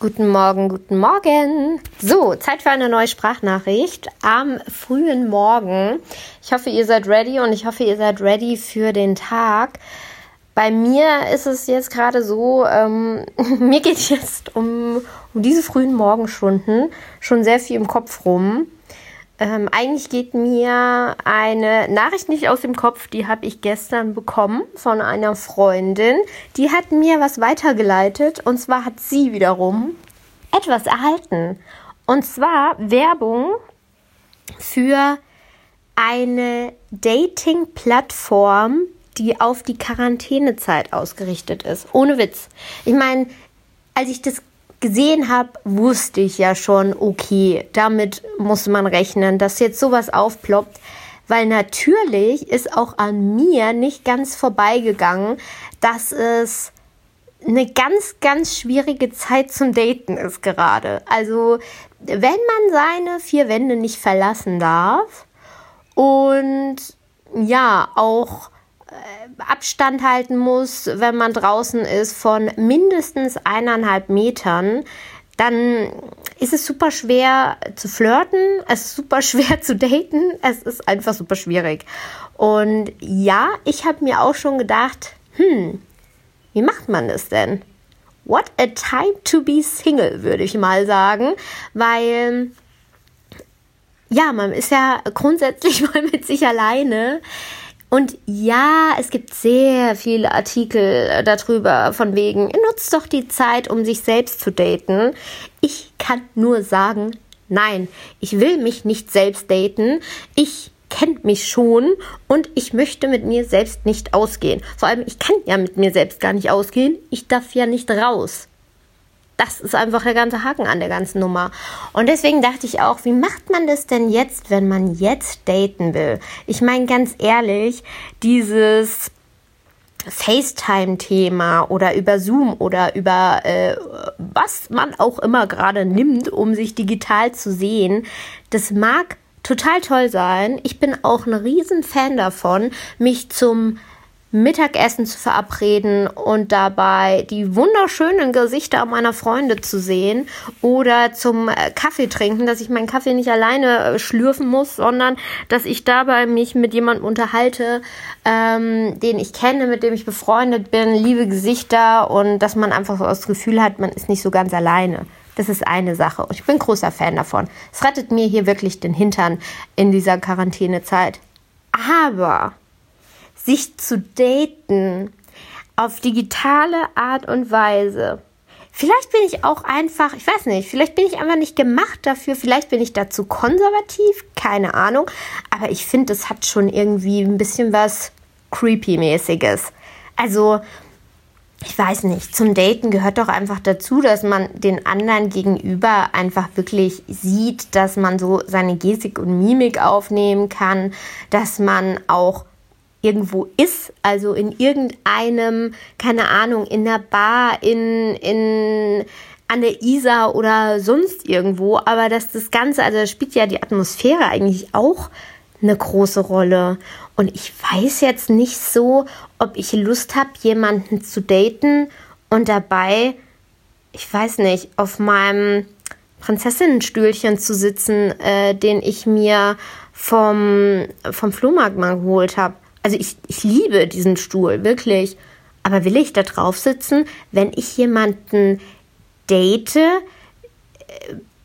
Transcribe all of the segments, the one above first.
Guten Morgen, guten Morgen. So, Zeit für eine neue Sprachnachricht am frühen Morgen. Ich hoffe, ihr seid ready und ich hoffe, ihr seid ready für den Tag. Bei mir ist es jetzt gerade so, ähm, mir geht jetzt um, um diese frühen Morgenstunden schon sehr viel im Kopf rum. Ähm, eigentlich geht mir eine Nachricht nicht aus dem Kopf, die habe ich gestern bekommen von einer Freundin. Die hat mir was weitergeleitet und zwar hat sie wiederum etwas erhalten. Und zwar Werbung für eine Dating-Plattform, die auf die Quarantänezeit ausgerichtet ist. Ohne Witz. Ich meine, als ich das gesehen habe, wusste ich ja schon, okay, damit muss man rechnen, dass jetzt sowas aufploppt. Weil natürlich ist auch an mir nicht ganz vorbeigegangen, dass es eine ganz, ganz schwierige Zeit zum Daten ist gerade. Also, wenn man seine vier Wände nicht verlassen darf und ja, auch Abstand halten muss, wenn man draußen ist, von mindestens eineinhalb Metern, dann ist es super schwer zu flirten, es ist super schwer zu daten, es ist einfach super schwierig. Und ja, ich habe mir auch schon gedacht, hm, wie macht man das denn? What a time to be single, würde ich mal sagen, weil ja, man ist ja grundsätzlich mal mit sich alleine. Und ja, es gibt sehr viele Artikel darüber, von wegen, nutzt doch die Zeit, um sich selbst zu daten. Ich kann nur sagen, nein, ich will mich nicht selbst daten. Ich kenne mich schon und ich möchte mit mir selbst nicht ausgehen. Vor allem, ich kann ja mit mir selbst gar nicht ausgehen. Ich darf ja nicht raus. Das ist einfach der ganze Haken an der ganzen Nummer. Und deswegen dachte ich auch, wie macht man das denn jetzt, wenn man jetzt daten will? Ich meine ganz ehrlich, dieses FaceTime-Thema oder über Zoom oder über äh, was man auch immer gerade nimmt, um sich digital zu sehen, das mag total toll sein. Ich bin auch ein Riesenfan davon, mich zum Mittagessen zu verabreden und dabei die wunderschönen Gesichter meiner Freunde zu sehen oder zum äh, Kaffee trinken, dass ich meinen Kaffee nicht alleine äh, schlürfen muss, sondern dass ich dabei mich mit jemandem unterhalte, ähm, den ich kenne, mit dem ich befreundet bin, liebe Gesichter und dass man einfach so das Gefühl hat, man ist nicht so ganz alleine. Das ist eine Sache. Und ich bin großer Fan davon. Es rettet mir hier wirklich den Hintern in dieser Quarantänezeit. Aber sich zu daten auf digitale Art und Weise. Vielleicht bin ich auch einfach, ich weiß nicht, vielleicht bin ich einfach nicht gemacht dafür, vielleicht bin ich dazu konservativ, keine Ahnung, aber ich finde, es hat schon irgendwie ein bisschen was creepy-mäßiges. Also, ich weiß nicht, zum Daten gehört doch einfach dazu, dass man den anderen gegenüber einfach wirklich sieht, dass man so seine Gestik und Mimik aufnehmen kann, dass man auch irgendwo ist, also in irgendeinem, keine Ahnung, in der Bar, in, in, an der Isar oder sonst irgendwo, aber dass das Ganze, also spielt ja die Atmosphäre eigentlich auch eine große Rolle. Und ich weiß jetzt nicht so, ob ich Lust habe, jemanden zu daten und dabei, ich weiß nicht, auf meinem Prinzessinnenstühlchen zu sitzen, äh, den ich mir vom, vom Flohmarkt mal geholt habe. Also ich, ich liebe diesen Stuhl, wirklich. Aber will ich da drauf sitzen, wenn ich jemanden date,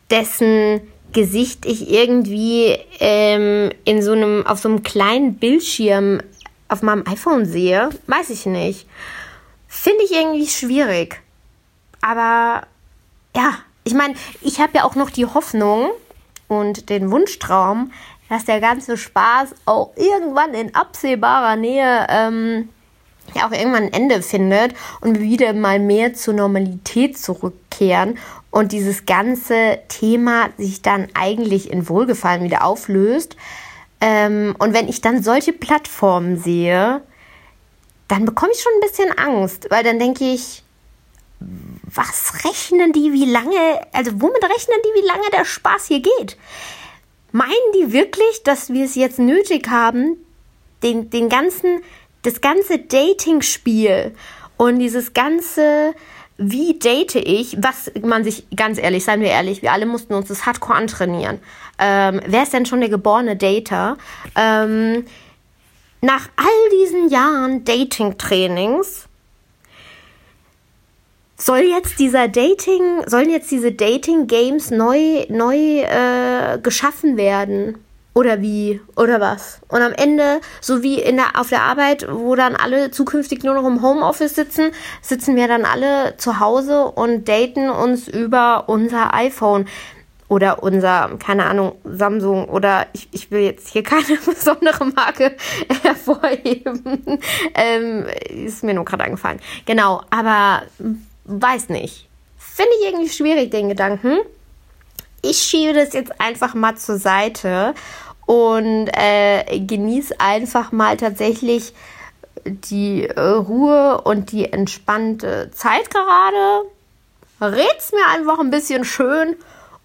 dessen Gesicht ich irgendwie ähm, in so einem, auf so einem kleinen Bildschirm auf meinem iPhone sehe? Weiß ich nicht. Finde ich irgendwie schwierig. Aber ja, ich meine, ich habe ja auch noch die Hoffnung und den Wunschtraum, dass der ganze Spaß auch irgendwann in absehbarer Nähe ähm, ja auch irgendwann ein Ende findet und wir wieder mal mehr zur Normalität zurückkehren und dieses ganze Thema sich dann eigentlich in Wohlgefallen wieder auflöst. Ähm, und wenn ich dann solche Plattformen sehe, dann bekomme ich schon ein bisschen Angst, weil dann denke ich, was rechnen die, wie lange, also womit rechnen die, wie lange der Spaß hier geht? Meinen die wirklich, dass wir es jetzt nötig haben, den, den ganzen, das ganze Dating-Spiel und dieses ganze wie date ich, was man sich, ganz ehrlich, seien wir ehrlich, wir alle mussten uns das Hardcore antrainieren. Ähm, wer ist denn schon der geborene Dater? Ähm, nach all diesen Jahren Dating-Trainings soll jetzt dieser Dating, sollen jetzt diese Dating-Games neu, neu äh, geschaffen werden? Oder wie? Oder was? Und am Ende, so wie in der, auf der Arbeit, wo dann alle zukünftig nur noch im Homeoffice sitzen, sitzen wir dann alle zu Hause und daten uns über unser iPhone oder unser, keine Ahnung, Samsung oder ich, ich will jetzt hier keine besondere Marke hervorheben. ähm, ist mir nur gerade eingefallen. Genau, aber weiß nicht. Finde ich irgendwie schwierig, den Gedanken. Ich schiebe das jetzt einfach mal zur Seite und äh, genieße einfach mal tatsächlich die äh, Ruhe und die entspannte Zeit gerade. Red's mir einfach ein bisschen schön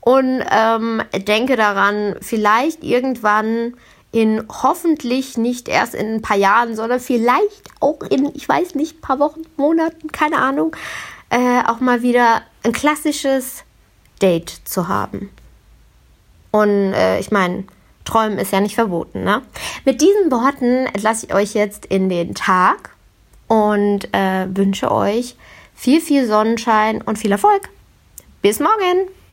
und ähm, denke daran, vielleicht irgendwann in hoffentlich nicht erst in ein paar Jahren, sondern vielleicht auch in, ich weiß nicht, paar Wochen, Monaten, keine Ahnung, äh, auch mal wieder ein klassisches Date zu haben. Und äh, ich meine, Träumen ist ja nicht verboten. Ne? Mit diesen Worten entlasse ich euch jetzt in den Tag und äh, wünsche euch viel, viel Sonnenschein und viel Erfolg. Bis morgen!